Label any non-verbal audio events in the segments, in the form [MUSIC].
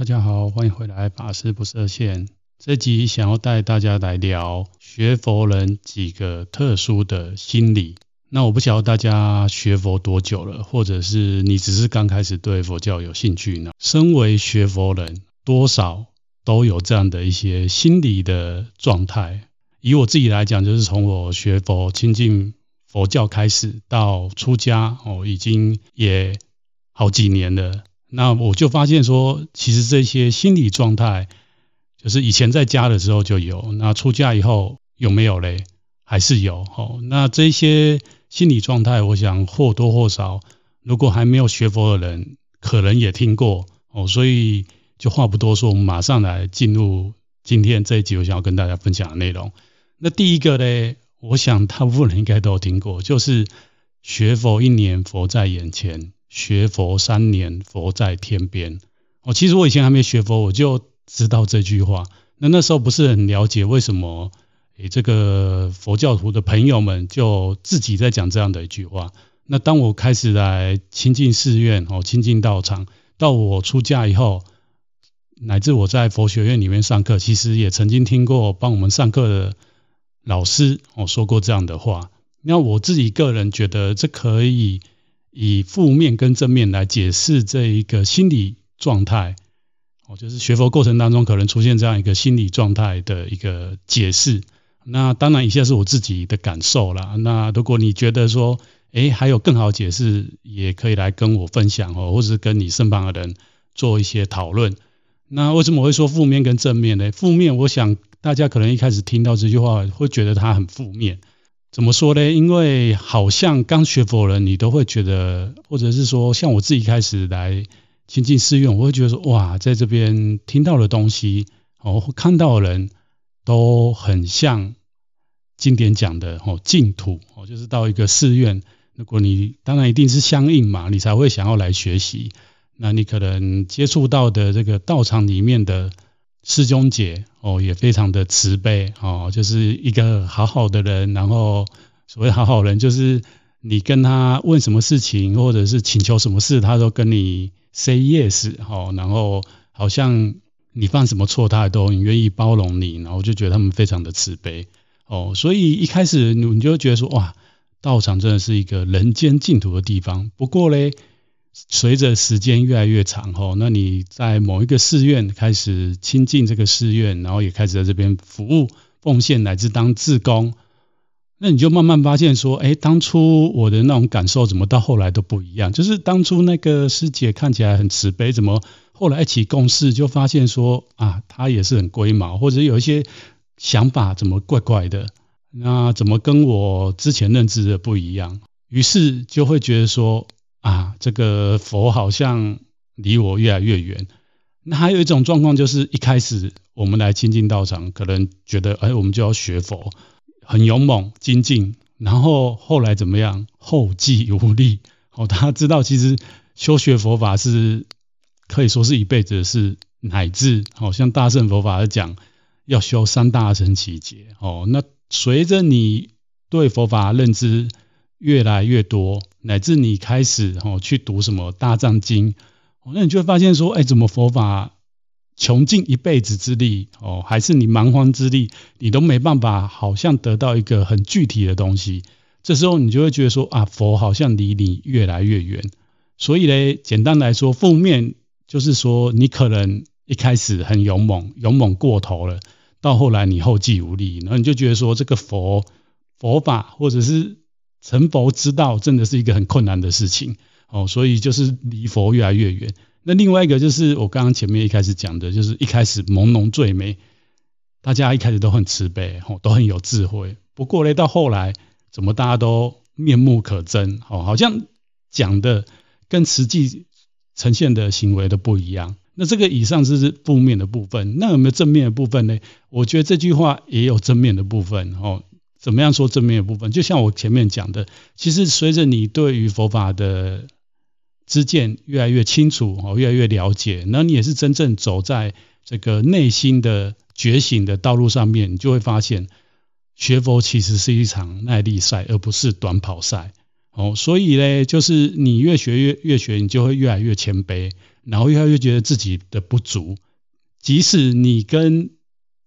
大家好，欢迎回来，法师不设限。这集想要带大家来聊学佛人几个特殊的心理。那我不晓得大家学佛多久了，或者是你只是刚开始对佛教有兴趣呢？身为学佛人，多少都有这样的一些心理的状态。以我自己来讲，就是从我学佛亲近佛教开始到出家哦，已经也好几年了。那我就发现说，其实这些心理状态。就是以前在家的时候就有，那出家以后有没有嘞？还是有哦。那这些心理状态，我想或多或少，如果还没有学佛的人，可能也听过哦。所以就话不多说，我们马上来进入今天这一集我想要跟大家分享的内容。那第一个呢，我想大部分人应该都有听过，就是学佛一年佛在眼前，学佛三年佛在天边。哦，其实我以前还没学佛，我就。知道这句话，那那时候不是很了解为什么诶，这个佛教徒的朋友们就自己在讲这样的一句话。那当我开始来亲近寺院哦，亲近道场，到我出家以后，乃至我在佛学院里面上课，其实也曾经听过帮我们上课的老师哦说过这样的话。那我自己个人觉得，这可以以负面跟正面来解释这一个心理状态。哦就是学佛过程当中可能出现这样一个心理状态的一个解释。那当然，以下是我自己的感受啦。那如果你觉得说，诶，还有更好解释，也可以来跟我分享哦，或者是跟你身旁的人做一些讨论。那为什么会说负面跟正面呢？负面，我想大家可能一开始听到这句话会觉得它很负面。怎么说呢？因为好像刚学佛人，你都会觉得，或者是说，像我自己开始来。亲近寺院，我会觉得说，哇，在这边听到的东西，哦，看到的人都很像经典讲的哦，净土哦，就是到一个寺院，如果你当然一定是相应嘛，你才会想要来学习。那你可能接触到的这个道场里面的师兄姐哦，也非常的慈悲哦，就是一个好好的人。然后所谓好好人，就是你跟他问什么事情，或者是请求什么事，他都跟你。Say yes，哦，然后好像你犯什么错，他都很愿意包容你，然后就觉得他们非常的慈悲，哦，所以一开始你就觉得说，哇，道场真的是一个人间净土的地方。不过嘞，随着时间越来越长，哦，那你在某一个寺院开始亲近这个寺院，然后也开始在这边服务、奉献，乃至当志工。那你就慢慢发现说，哎，当初我的那种感受，怎么到后来都不一样？就是当初那个师姐看起来很慈悲，怎么后来一起共事就发现说，啊，她也是很龟毛，或者有一些想法怎么怪怪的？那怎么跟我之前认知的不一样？于是就会觉得说，啊，这个佛好像离我越来越远。那还有一种状况，就是一开始我们来亲近道场，可能觉得，哎，我们就要学佛。很勇猛精进，然后后来怎么样？后继无力。哦，他知道，其实修学佛法是可以说是一辈子的事，乃至好像大乘佛法讲，要修三大乘奇劫。哦，那随着你对佛法认知越来越多，乃至你开始哦去读什么大藏经，那你就会发现说，哎，怎么佛法？穷尽一辈子之力，哦，还是你蛮荒之力，你都没办法，好像得到一个很具体的东西。这时候你就会觉得说啊，佛好像离你越来越远。所以呢，简单来说，负面就是说你可能一开始很勇猛，勇猛过头了，到后来你后继无力，然后你就觉得说这个佛佛法或者是成佛之道，真的是一个很困难的事情哦，所以就是离佛越来越远。那另外一个就是我刚刚前面一开始讲的，就是一开始朦胧最美，大家一开始都很慈悲，哦都很有智慧。不过呢，到后来怎么大家都面目可憎，哦好像讲的跟实际呈现的行为都不一样。那这个以上是负面的部分，那有没有正面的部分呢？我觉得这句话也有正面的部分。哦，怎么样说正面的部分？就像我前面讲的，其实随着你对于佛法的知见越来越清楚，哦，越来越了解，那你也是真正走在这个内心的觉醒的道路上面，你就会发现，学佛其实是一场耐力赛，而不是短跑赛。哦，所以呢，就是你越学越越学，你就会越来越谦卑，然后越来越觉得自己的不足。即使你跟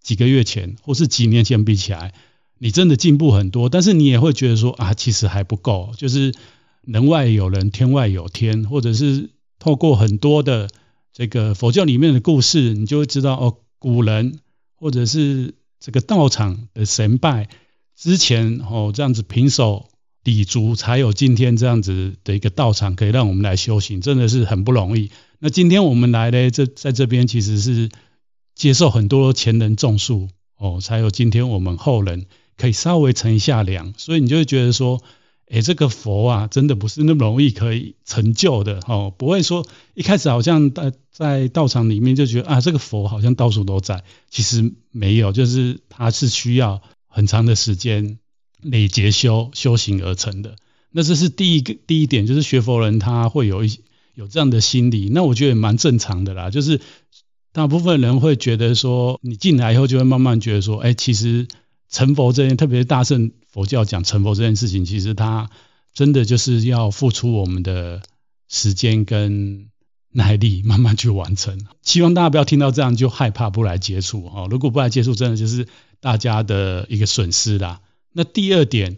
几个月前或是几年前比起来，你真的进步很多，但是你也会觉得说啊，其实还不够。就是人外有人，天外有天，或者是透过很多的这个佛教里面的故事，你就会知道哦，古人或者是这个道场的神拜之前哦，这样子平手抵足，才有今天这样子的一个道场可以让我们来修行，真的是很不容易。那今天我们来呢，这在这边其实是。接受很多前人种树哦，才有今天我们后人可以稍微乘一下凉，所以你就会觉得说，哎，这个佛啊，真的不是那么容易可以成就的哦，不会说一开始好像在在道场里面就觉得啊，这个佛好像到处都在，其实没有，就是它是需要很长的时间累劫修修行而成的。那这是第一个第一点，就是学佛人他会有一有这样的心理，那我觉得也蛮正常的啦，就是。大部分人会觉得说，你进来以后就会慢慢觉得说，哎，其实成佛这件，特别是大乘佛教讲成佛这件事情，其实它真的就是要付出我们的时间跟耐力，慢慢去完成。[LAUGHS] 希望大家不要听到这样就害怕不来接触哦。如果不来接触，真的就是大家的一个损失啦。那第二点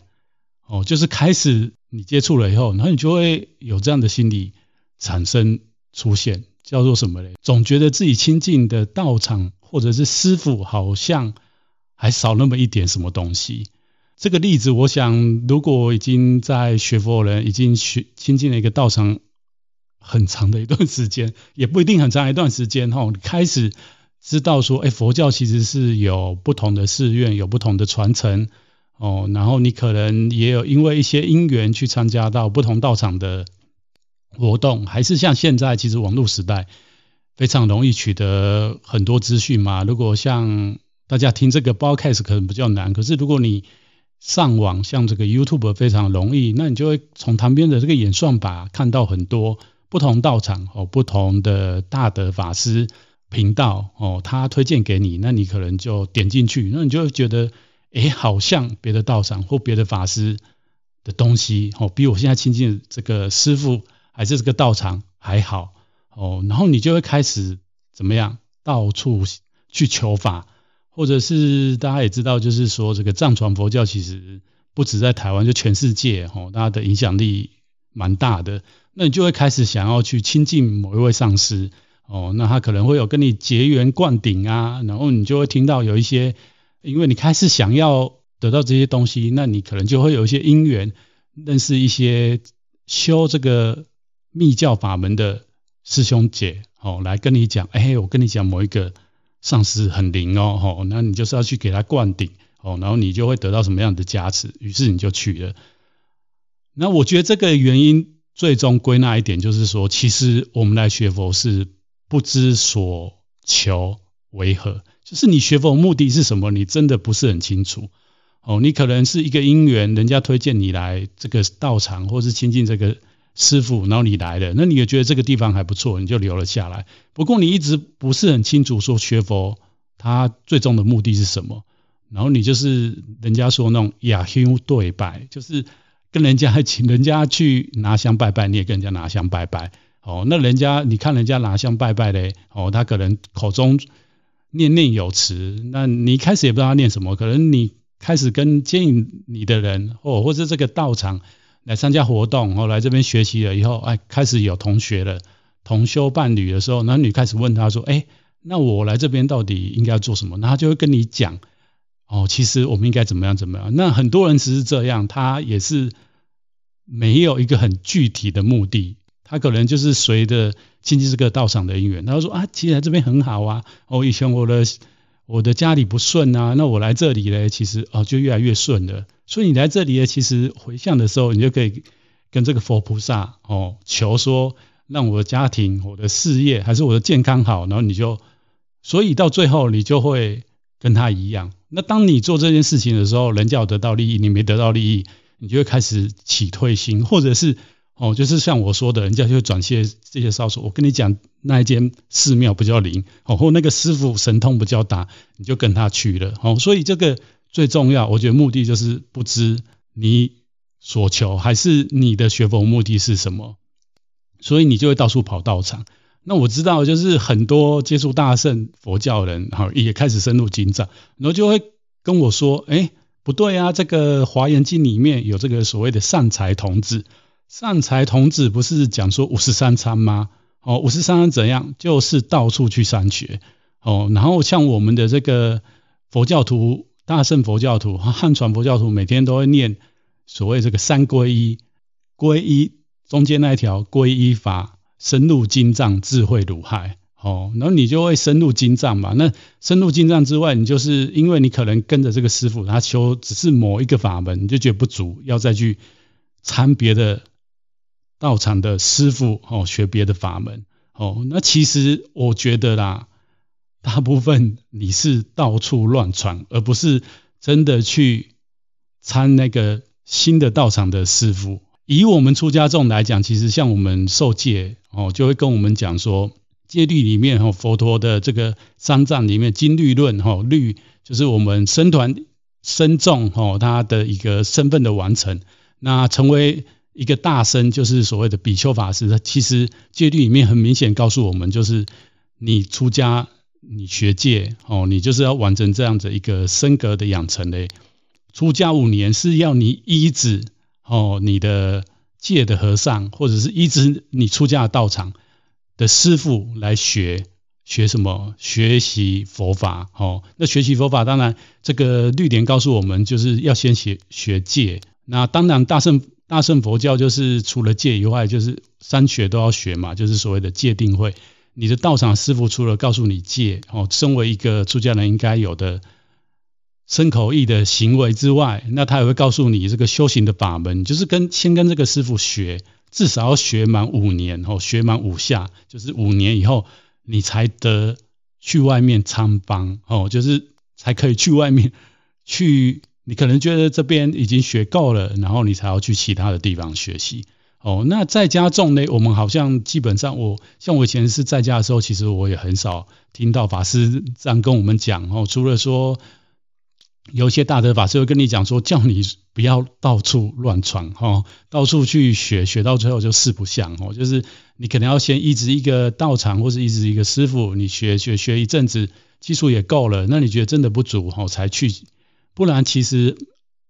哦，就是开始你接触了以后，然后你就会有这样的心理产生出现。叫做什么嘞？总觉得自己亲近的道场或者是师傅好像还少那么一点什么东西。这个例子，我想，如果已经在学佛人已经学亲近了一个道场很长的一段时间，也不一定很长一段时间哈，[LAUGHS] 开始知道说，哎，佛教其实是有不同的寺院，有不同的传承哦，然后你可能也有因为一些因缘去参加到不同道场的。活动还是像现在，其实网络时代非常容易取得很多资讯嘛。如果像大家听这个 podcast 可能比较难，可是如果你上网，像这个 YouTube 非常容易，那你就会从旁边的这个演算法看到很多不同道场哦，不同的大德法师频道哦，他推荐给你，那你可能就点进去，那你就会觉得，诶，好像别的道场或别的法师的东西哦，比我现在亲近这个师傅。还是这个道场还好哦，然后你就会开始怎么样，到处去求法，或者是大家也知道，就是说这个藏传佛教其实不止在台湾，就全世界哦，大家的影响力蛮大的。那你就会开始想要去亲近某一位上师哦，那他可能会有跟你结缘灌顶啊，然后你就会听到有一些，因为你开始想要得到这些东西，那你可能就会有一些因缘，认识一些修这个。密教法门的师兄姐，哦，来跟你讲，哎，我跟你讲，某一个上师很灵哦，吼，那你就是要去给他灌顶，哦，然后你就会得到什么样的加持，于是你就去了。那我觉得这个原因最终归纳一点，就是说，其实我们来学佛是不知所求为何，就是你学佛目的是什么，你真的不是很清楚。哦，你可能是一个因缘，人家推荐你来这个道场，或是亲近这个。师傅，然后你来了，那你也觉得这个地方还不错，你就留了下来。不过你一直不是很清楚说学佛它最终的目的是什么，然后你就是人家说那种雅香对拜，就是跟人家请人家去拿香拜拜，你也跟人家拿香拜拜。哦，那人家你看人家拿香拜拜嘞，哦，他可能口中念念有词，那你一开始也不知道他念什么，可能你开始跟接引你的人，或或者这个道场。来参加活动，后来这边学习了以后，哎，开始有同学了，同修伴侣的时候，男女开始问他说，哎，那我来这边到底应该要做什么？那他就会跟你讲，哦，其实我们应该怎么样怎么样。那很多人只是这样，他也是没有一个很具体的目的，他可能就是随着亲近这个道场的因缘，他说啊，其实来这边很好啊，哦，以前我的。我的家里不顺啊，那我来这里呢，其实哦就越来越顺了。所以你来这里呢，其实回向的时候，你就可以跟这个佛菩萨哦求说，让我的家庭、我的事业还是我的健康好，然后你就，所以到最后你就会跟他一样。那当你做这件事情的时候，人家有得到利益，你没得到利益，你就会开始起退心，或者是。哦，就是像我说的，人家就会转些这些少数。我跟你讲，那一间寺庙不叫灵，哦，或那个师傅神通不叫大，你就跟他去了。哦，所以这个最重要，我觉得目的就是不知你所求，还是你的学佛目的是什么，所以你就会到处跑道场。那我知道，就是很多接触大圣佛教人，哈，也开始深入经藏，然后就会跟我说，哎，不对啊，这个《华严经》里面有这个所谓的善财童子，善财童子不是讲说五十三参吗？哦，五十三参怎样？就是到处去参学，哦，然后像我们的这个佛教徒，大乘佛教徒、汉传佛教徒，每天都会念所谓这个三皈依，皈依中间那一条皈依法。深入经藏，智慧如海，哦，然后你就会深入经藏嘛。那深入经藏之外，你就是因为你可能跟着这个师傅，他修只是某一个法门，你就觉得不足，要再去参别的道场的师傅，哦，学别的法门，哦，那其实我觉得啦，大部分你是到处乱传，而不是真的去参那个新的道场的师傅。以我们出家众来讲，其实像我们受戒哦，就会跟我们讲说，戒律里面哈，佛陀的这个三藏里面经律论哈，律就是我们僧团僧众哈，他的一个身份的完成。那成为一个大僧，就是所谓的比丘法师。其实戒律里面很明显告诉我们，就是你出家你学戒哦，你就是要完成这样子一个僧格的养成嘞。出家五年是要你依止。哦，你的戒的和尚，或者是依止你出家的道场的师父来学学什么？学习佛法。哦，那学习佛法，当然这个律典告诉我们，就是要先学学戒。那当然大圣大圣佛教就是除了戒以外，就是三学都要学嘛，就是所谓的戒定慧。你的道场师傅除了告诉你戒，哦，身为一个出家人应该有的。身口意的行为之外，那他也会告诉你这个修行的法门，就是跟先跟这个师傅学，至少要学满五年哦，学满五下，就是五年以后你才得去外面参访哦，就是才可以去外面去。你可能觉得这边已经学够了，然后你才要去其他的地方学习哦。那在家众呢，我们好像基本上我像我以前是在家的时候，其实我也很少听到法师这样跟我们讲哦，除了说。有一些大德法师会跟你讲说，叫你不要到处乱闯哈，到处去学，学到最后就四不像哦，就是你可能要先一直一个道场，或是一直一个师傅，你学学学一阵子，技术也够了，那你觉得真的不足哈，才去，不然其实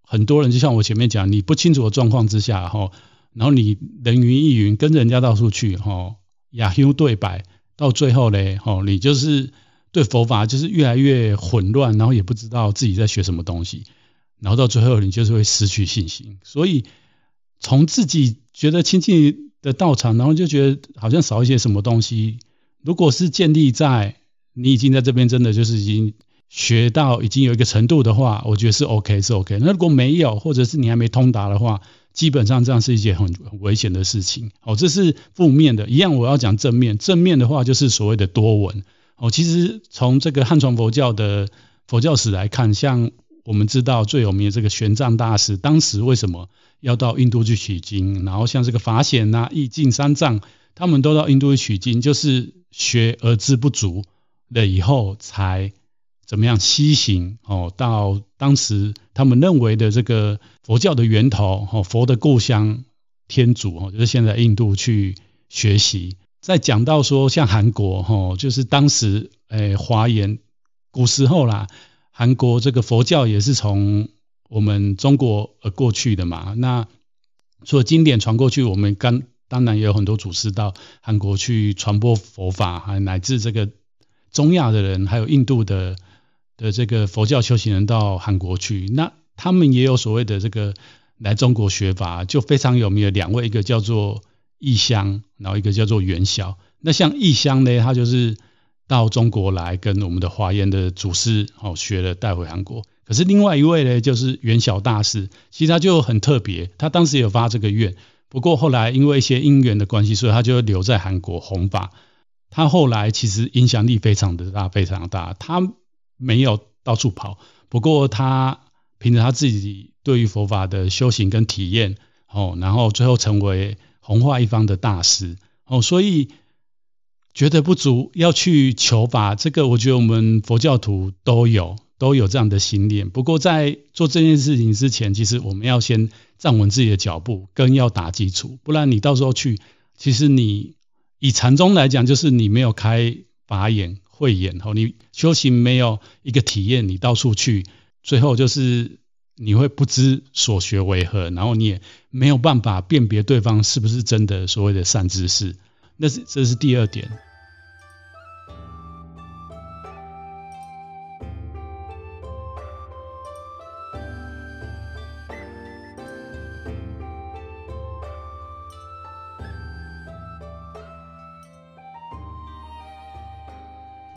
很多人就像我前面讲，你不清楚的状况之下哈，然后你人云亦云，跟人家到处去哈，亚修对白，到最后嘞哈，你就是。对佛法就是越来越混乱，然后也不知道自己在学什么东西，然后到最后你就是会失去信心。所以从自己觉得亲近的道场，然后就觉得好像少一些什么东西。如果是建立在你已经在这边真的就是已经学到已经有一个程度的话，我觉得是 OK 是 OK。那如果没有，或者是你还没通达的话，基本上这样是一件很很危险的事情。哦，这是负面的。一样我要讲正面，正面的话就是所谓的多闻。哦，其实从这个汉传佛教的佛教史来看，像我们知道最有名的这个玄奘大师，当时为什么要到印度去取经？然后像这个法显呐、义净三藏，他们都到印度去取经，就是学而知不足了以后，才怎么样西行？哦，到当时他们认为的这个佛教的源头，哦，佛的故乡天竺，哦，就是现在印度去学习。在讲到说，像韩国哈，就是当时诶华严古时候啦，韩国这个佛教也是从我们中国而过去的嘛。那除了经典传过去，我们刚当然也有很多祖师到韩国去传播佛法，还乃至这个中亚的人，还有印度的的这个佛教修行人到韩国去，那他们也有所谓的这个来中国学法，就非常有名的两位，一个叫做。义香，然后一个叫做元晓。那像义香呢，他就是到中国来跟我们的华严的祖师哦学了，带回韩国。可是另外一位呢，就是元晓大师，其实他就很特别，他当时也有发这个愿，不过后来因为一些因缘的关系，所以他就留在韩国弘法。他后来其实影响力非常的大，非常大。他没有到处跑，不过他凭着他自己对于佛法的修行跟体验哦，然后最后成为。弘化一方的大师哦，所以觉得不足要去求法，这个我觉得我们佛教徒都有都有这样的心念。不过在做这件事情之前，其实我们要先站稳自己的脚步，更要打基础，不然你到时候去，其实你以禅宗来讲，就是你没有开法眼、慧眼，哦，你修行没有一个体验，你到处去，最后就是你会不知所学为何，然后你也没有办法辨别对方是不是真的所谓的善知识。那是这是第二点。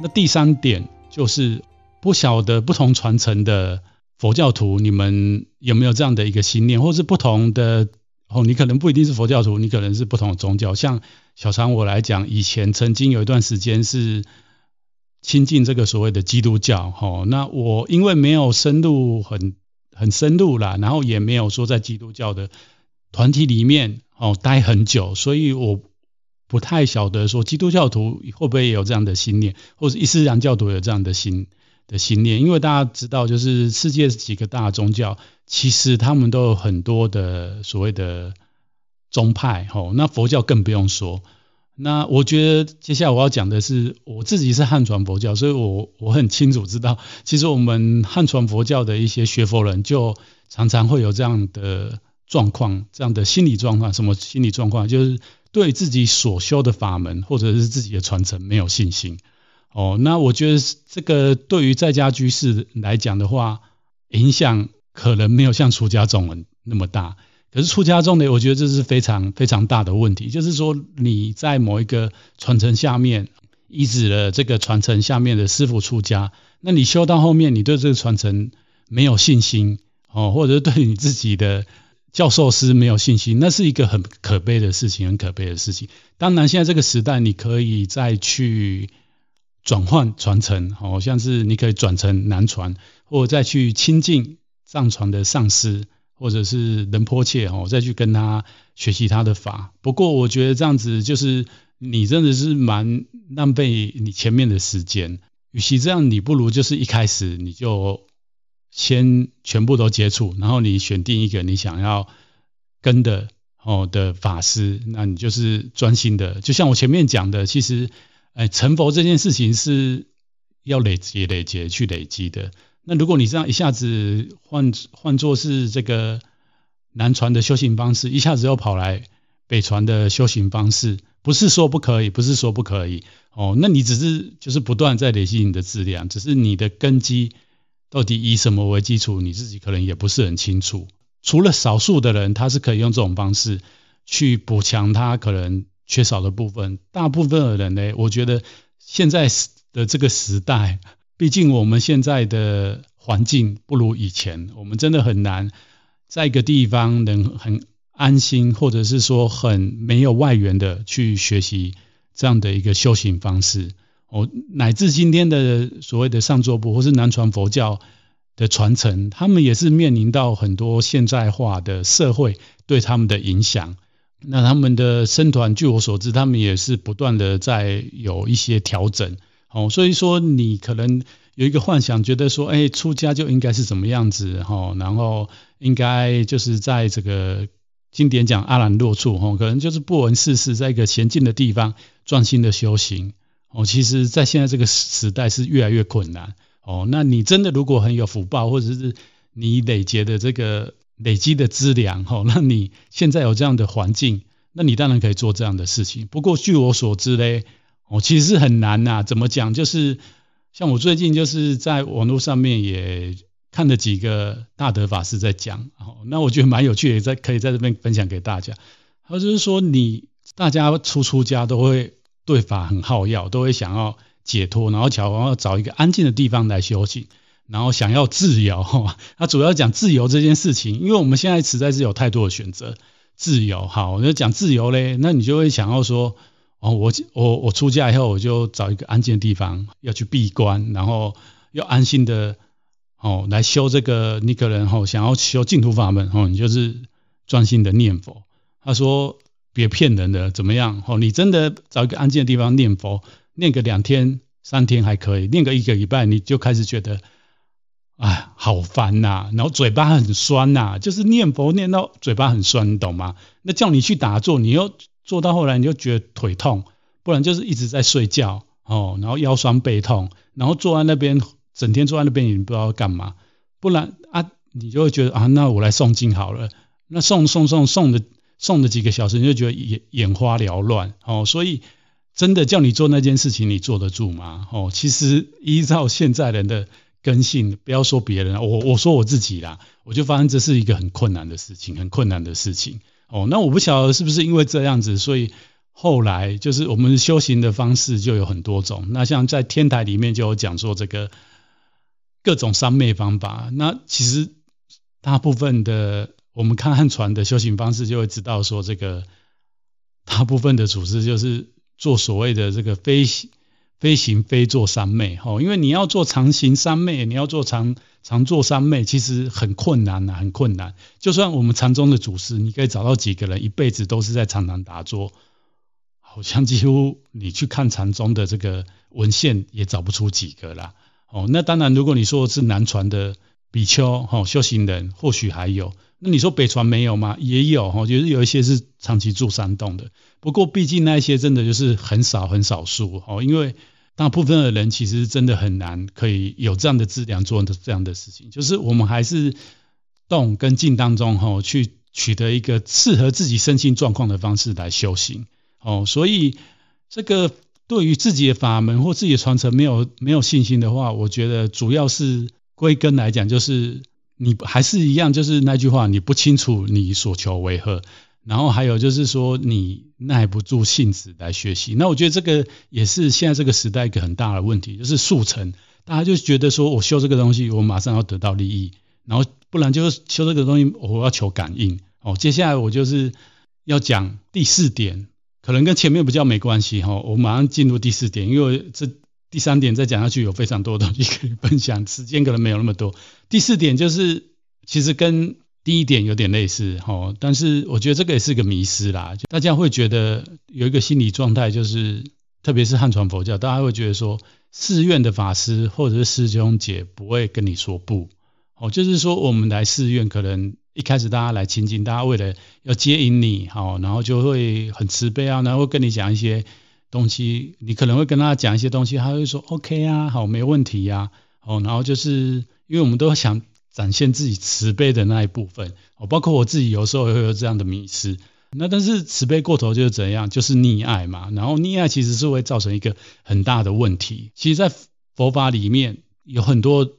那第三点就是不晓得不同传承的佛教徒，你们有没有这样的一个心念，或是不同的哦，你可能不一定是佛教徒，你可能是不同的宗教。像小常我来讲，以前曾经有一段时间是亲近这个所谓的基督教，哦，那我因为没有深入很很深入啦，然后也没有说在基督教的团体里面哦待很久，所以我。不太晓得说基督教徒会不会也有这样的心念，或者伊斯兰教徒有这样的心的心念，因为大家知道，就是世界几个大宗教，其实他们都有很多的所谓的宗派，吼，那佛教更不用说。那我觉得接下来我要讲的是，我自己是汉传佛教，所以我我很清楚知道，其实我们汉传佛教的一些学佛人，就常常会有这样的状况，这样的心理状况，什么心理状况，就是。对自己所修的法门或者是自己的传承没有信心哦，那我觉得这个对于在家居士来讲的话，影响可能没有像出家众人那么大。可是出家众呢，我觉得这是非常非常大的问题，就是说你在某一个传承下面，依止了这个传承下面的师父出家，那你修到后面，你对这个传承没有信心哦，或者是对你自己的。教授师没有信心，那是一个很可悲的事情，很可悲的事情。当然，现在这个时代，你可以再去转换传承，好像是你可以转成南传，或者再去亲近藏传的上师，或者是仁波切，哦，再去跟他学习他的法。不过，我觉得这样子就是你真的是蛮浪费你前面的时间。与其这样，你不如就是一开始你就。先全部都接触，然后你选定一个你想要跟的哦的法师，那你就是专心的。就像我前面讲的，其实，哎，成佛这件事情是要累积、累积去累积的。那如果你这样一下子换换作是这个南传的修行方式，一下子又跑来北传的修行方式，不是说不可以，不是说不可以哦。那你只是就是不断在累积你的质量，只是你的根基。到底以什么为基础？你自己可能也不是很清楚。除了少数的人，他是可以用这种方式去补强他可能缺少的部分。大部分的人呢，我觉得现在的这个时代，毕竟我们现在的环境不如以前，我们真的很难在一个地方能很安心，或者是说很没有外援的去学习这样的一个修行方式。哦，乃至今天的所谓的上座部或是南传佛教的传承，他们也是面临到很多现代化的社会对他们的影响。那他们的僧团，据我所知，他们也是不断的在有一些调整。哦，所以说你可能有一个幻想，觉得说，哎，出家就应该是怎么样子，哈，然后应该就是在这个经典讲阿兰若处，哈，可能就是不闻世事，在一个闲静的地方专心的修行。哦，其实，在现在这个时代是越来越困难。哦，那你真的如果很有福报，或者是你累积的这个累积的资粮，哦，那你现在有这样的环境，那你当然可以做这样的事情。不过，据我所知嘞，哦，其实是很难呐。怎么讲？就是像我最近就是在网络上面也看了几个大德法师在讲，哦，那我觉得蛮有趣的，在可以在这边分享给大家。他就是说，你大家出出家都会。对法很好药，都会想要解脱，然后想要找一个安静的地方来修行，然后想要自由。[LAUGHS] 他主要讲自由这件事情，因为我们现在实在是有太多的选择。自由，好，我就讲自由嘞，那你就会想要说，哦，我我我出家以后，我就找一个安静的地方，要去闭关，然后要安心的哦来修这个。你可能哦想要修净土法门，哦，你就是专心的念佛。他说。别骗人的，怎么样？哦，你真的找一个安静的地方念佛，念个两天、三天还可以，念个一个礼拜，你就开始觉得，哎，好烦呐，然后嘴巴很酸呐，就是念佛念到嘴巴很酸，你懂吗？那叫你去打坐，你又坐到后来，你就觉得腿痛，不然就是一直在睡觉哦，然后腰酸背痛，然后坐在那边整天坐在那边，你不知道干嘛，不然啊，你就会觉得啊，那我来诵经好了，那诵诵诵诵的送的几个小时，你就觉得眼眼花缭乱哦，所以真的叫你做那件事情，你坐得住吗？哦，其实依照现在人的。根性，不要说别人，我我说我自己啦，我就发现这是一个很困难的事情，很困难的事情。哦，那我不晓得是不是因为这样子，所以后来就是我们修行的方式就有很多种。那像在天台里面就有讲说这个各种三昧方法。那其实大部分的我们看汉传的修行方式，就会知道说这个大部分的祖师就是做所谓的这个非。非行非做三昧，吼，因为你要做常行三昧，你要做常常做三昧，其实很困难呐，很困难。就算我们禅宗的祖师，你可以找到几个人一辈子都是在常常打坐，好像几乎你去看禅宗的这个文献也找不出几个啦。哦，那当然，如果你说是南传的比丘，吼，修行人或许还有。那你说北传没有吗？也有哈，就是有一些是长期住山洞的。不过毕竟那一些真的就是很少很少数哈，因为大部分的人其实真的很难可以有这样的质量做的这样的事情。就是我们还是动跟静当中哈，去取得一个适合自己身心状况的方式来修行哦。所以这个对于自己的法门或自己的传承没有没有信心的话，我觉得主要是归根来讲就是。你还是一样，就是那句话，你不清楚你所求为何，然后还有就是说你耐不住性子来学习。那我觉得这个也是现在这个时代一个很大的问题，就是速成，大家就觉得说我修这个东西，我马上要得到利益，然后不然就是修这个东西，我要求感应。哦，接下来我就是要讲第四点，可能跟前面比较没关系哈，我马上进入第四点，因为这。第三点再讲下去有非常多东西可以分享，时间可能没有那么多。第四点就是其实跟第一点有点类似哈，但是我觉得这个也是个迷思啦。大家会觉得有一个心理状态，就是特别是汉传佛教，大家会觉得说寺院的法师或者是师兄姐不会跟你说不哦，就是说我们来寺院，可能一开始大家来亲近，大家为了要接引你好，然后就会很慈悲啊，然后会跟你讲一些。东西，你可能会跟他讲一些东西，他会说 OK 啊，好，没问题呀，哦，然后就是因为我们都想展现自己慈悲的那一部分，哦，包括我自己有时候也会有这样的迷思，那但是慈悲过头就是怎样，就是溺爱嘛，然后溺爱其实是会造成一个很大的问题。其实，在佛法里面有很多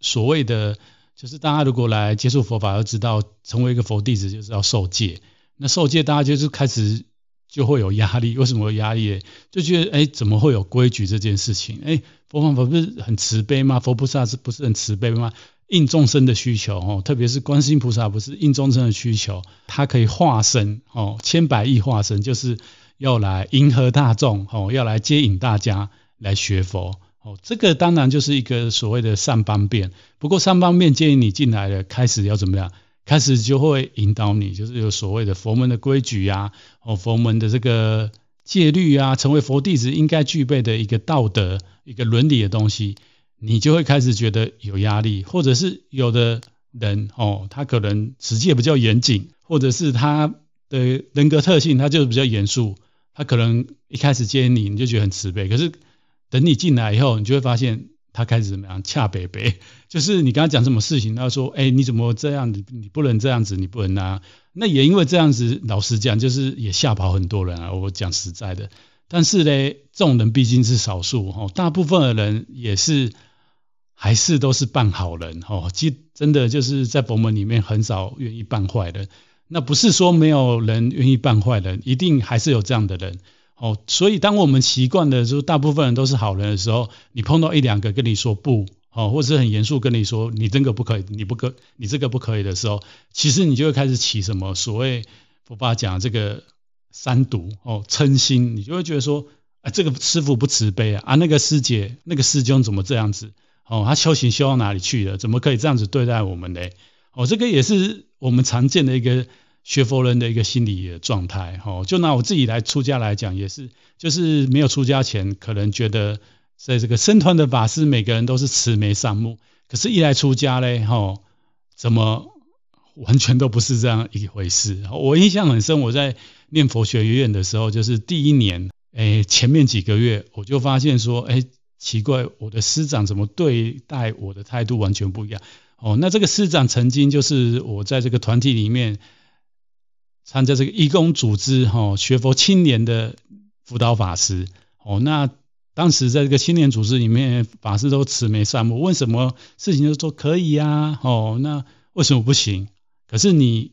所谓的，就是大家如果来接触佛法，要知道成为一个佛弟子就是要受戒，那受戒大家就是开始。就会有压力，为什么有压力？就觉得哎，怎么会有规矩这件事情？哎，佛法不是很慈悲吗？佛菩萨是不是很慈悲吗？应众生的需求哦，特别是观世音菩萨不是应众生的需求，他可以化身哦，千百亿化身，就是要来迎合大众哦，要来接引大家来学佛哦。这个当然就是一个所谓的三方便。不过三方便建议你进来了，开始要怎么样？开始就会引导你，就是有所谓的佛门的规矩呀，哦，佛门的这个戒律啊，成为佛弟子应该具备的一个道德、一个伦理的东西，你就会开始觉得有压力，或者是有的人哦，他可能持戒比较严谨，或者是他的人格特性他就是比较严肃，他可能一开始接你，你就觉得很慈悲，可是等你进来以后，你就会发现。他开始怎么样？恰北北，[LAUGHS] 就是你跟他讲什么事情，他说：“哎，你怎么这样？你你不能这样子，你不能啊。”那也因为这样子，老实讲，就是也吓跑很多人啊。我讲实在的，但是呢，这种人毕竟是少数哦，大部分的人也是还是都是扮好人哦。其真的就是在佛门里面很少愿意扮坏人。那不是说没有人愿意扮坏人，一定还是有这样的人。哦，所以当我们习惯的就是大部分人都是好人的时候，你碰到一两个跟你说不，哦，或者很严肃跟你说你这个不可以，你不可，你这个不可以的时候，其实你就会开始起什么所谓佛法讲这个三毒哦，嗔心，你就会觉得说，啊，这个师傅不慈悲啊，啊，那个师姐那个师兄怎么这样子？哦，他修行修到哪里去了？怎么可以这样子对待我们呢？哦，这个也是我们常见的一个。学佛人的一个心理的状态，哈，就拿我自己来出家来讲，也是，就是没有出家前，可能觉得在这个僧团的法师，每个人都是慈眉善目，可是，一来出家嘞，哈，怎么完全都不是这样一回事？我印象很深，我在念佛学院的时候，就是第一年，哎，前面几个月我就发现说，诶，奇怪，我的师长怎么对待我的态度完全不一样？哦，那这个师长曾经就是我在这个团体里面参加这个义工组织，哈，学佛青年的辅导法师。哦，那当时在这个青年组织里面，法师都慈眉善目，问什么事情就说可以呀。哦，那为什么不行？可是你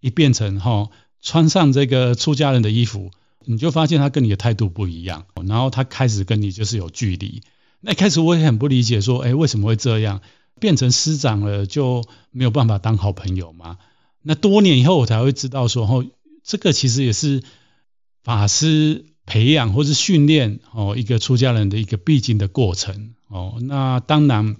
一变成哈，穿上这个出家人的衣服，你就发现他跟你的态度不一样，然后他开始跟你就是有距离。那一开始我也很不理解，说，哎，为什么会这样？变成师长了就没有办法当好朋友吗？那多年以后我才会知道说，哦，这个其实也是法师培养或是训练哦一个出家人的一个必经的过程哦。那当然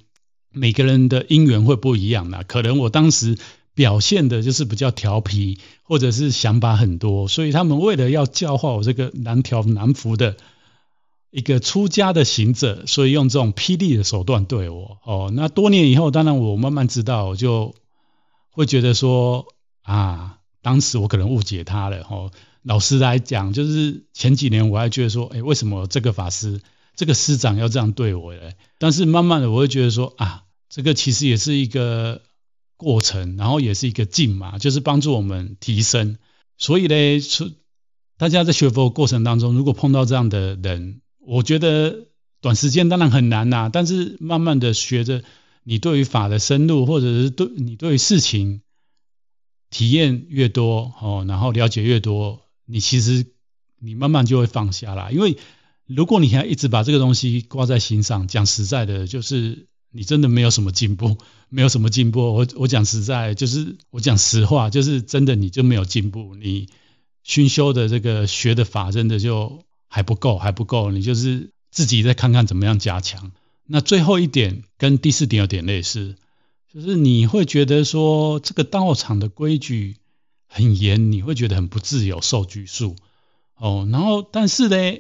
每个人的因缘会不一样啦，可能我当时表现的就是比较调皮，或者是想法很多，所以他们为了要教化我这个难调难服的。一个出家的行者，所以用这种霹雳的手段对我哦。那多年以后，当然我慢慢知道，我就会觉得说啊，当时我可能误解他了哦。老实来讲，就是前几年我还觉得说，哎，为什么这个法师、这个师长要这样对我嘞？但是慢慢的，我会觉得说啊，这个其实也是一个过程，然后也是一个进嘛，就是帮助我们提升。所以呢，出大家在学佛过程当中，如果碰到这样的人，我觉得短时间当然很难呐，但是慢慢的学着，你对于法的深入，或者是对你对于事情体验越多哦，然后了解越多，你其实你慢慢就会放下啦。因为如果你还一直把这个东西挂在心上，讲实在的，就是你真的没有什么进步，没有什么进步。我我讲实在，就是我讲实话，就是真的你就没有进步，你熏修的这个学的法真的就。还不够，还不够，你就是自己再看看怎么样加强。那最后一点跟第四点有点类似，就是你会觉得说这个道场的规矩很严，你会觉得很不自由、受拘束哦。然后，但是呢，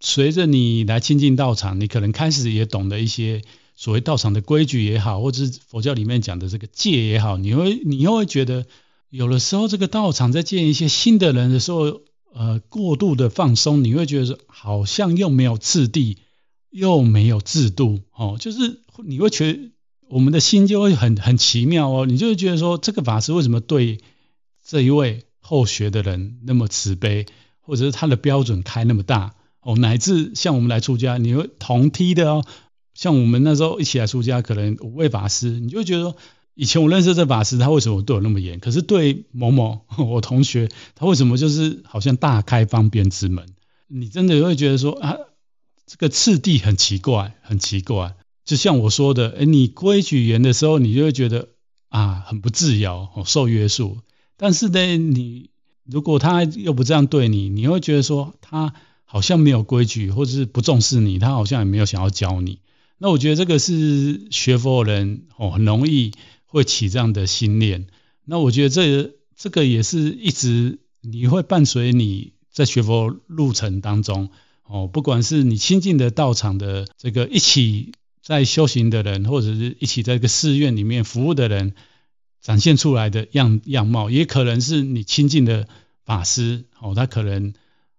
随着你来亲近道场，你可能开始也懂得一些所谓道场的规矩也好，或者是佛教里面讲的这个戒也好，你会你又会觉得，有的时候这个道场在见一些新的人的时候。呃，过度的放松，你会觉得好像又没有次第，又没有制度，哦，就是你会觉得我们的心就会很很奇妙哦，你就会觉得说这个法师为什么对这一位后学的人那么慈悲，或者是他的标准开那么大哦，乃至像我们来出家，你会同梯的哦，像我们那时候一起来出家，可能五位法师，你就会觉得说。以前我认识这法师，他为什么对我那么严？可是对某某 [LAUGHS] 我同学，他为什么就是好像大开方便之门？你真的会觉得说啊，这个次第很奇怪，很奇怪。就像我说的，诶，你规矩严的时候，你就会觉得啊，很不自由，受约束。但是呢，你如果他又不这样对你，你会觉得说他好像没有规矩，或者是不重视你，他好像也没有想要教你。那我觉得这个是学佛人哦，很容易。会起这样的心念，那我觉得这、这个也是一直你会伴随你在学佛路程当中哦，不管是你亲近的道场的这个一起在修行的人，或者是一起在这个寺院里面服务的人，展现出来的样样貌，也可能是你亲近的法师哦，他可能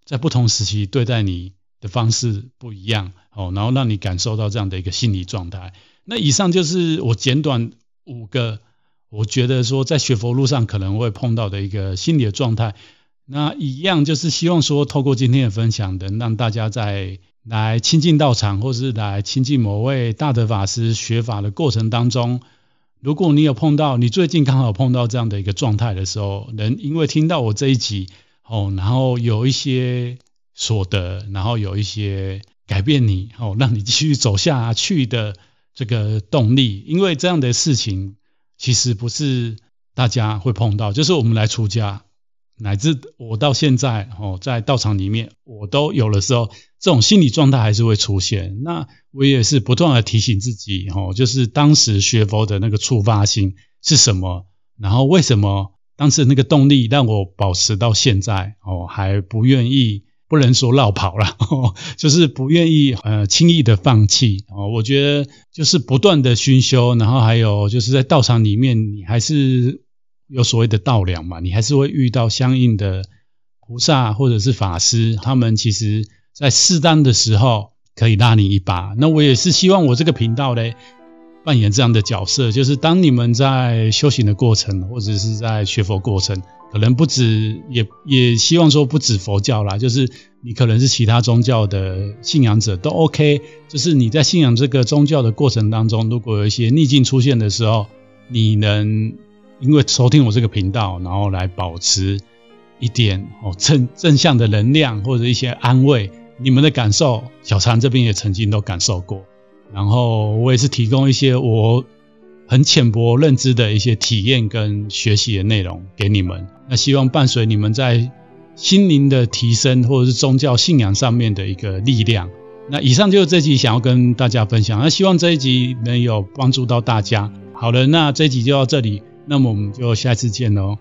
在不同时期对待你的方式不一样哦，然后让你感受到这样的一个心理状态。那以上就是我简短。五个，我觉得说在学佛路上可能会碰到的一个心理的状态，那一样就是希望说透过今天的分享能，让大家在来亲近道场，或是来亲近某位大德法师学法的过程当中，如果你有碰到，你最近刚好碰到这样的一个状态的时候，能因为听到我这一集哦，然后有一些所得，然后有一些改变你哦，让你继续走下去的。这个动力，因为这样的事情其实不是大家会碰到，就是我们来出家，乃至我到现在哦，在道场里面，我都有的时候这种心理状态还是会出现。那我也是不断的提醒自己哦，就是当时学佛的那个触发心是什么，然后为什么当时那个动力让我保持到现在哦，还不愿意。不能说落跑了，就是不愿意呃轻易的放弃哦。我觉得就是不断的熏修，然后还有就是在道场里面，你还是有所谓的道粮嘛，你还是会遇到相应的菩萨或者是法师，他们其实在适当的时候可以拉你一把。那我也是希望我这个频道嘞，扮演这样的角色，就是当你们在修行的过程，或者是在学佛过程，可能不止，也也希望说不止佛教啦，就是你可能是其他宗教的信仰者都 OK。就是你在信仰这个宗教的过程当中，如果有一些逆境出现的时候，你能因为收听我这个频道，然后来保持一点哦正正向的能量或者一些安慰，你们的感受，小禅这边也曾经都感受过。然后我也是提供一些我很浅薄认知的一些体验跟学习的内容给你们。那希望伴随你们在心灵的提升或者是宗教信仰上面的一个力量。那以上就是这集想要跟大家分享。那希望这一集能有帮助到大家。好了，那这一集就到这里，那么我们就下次见喽。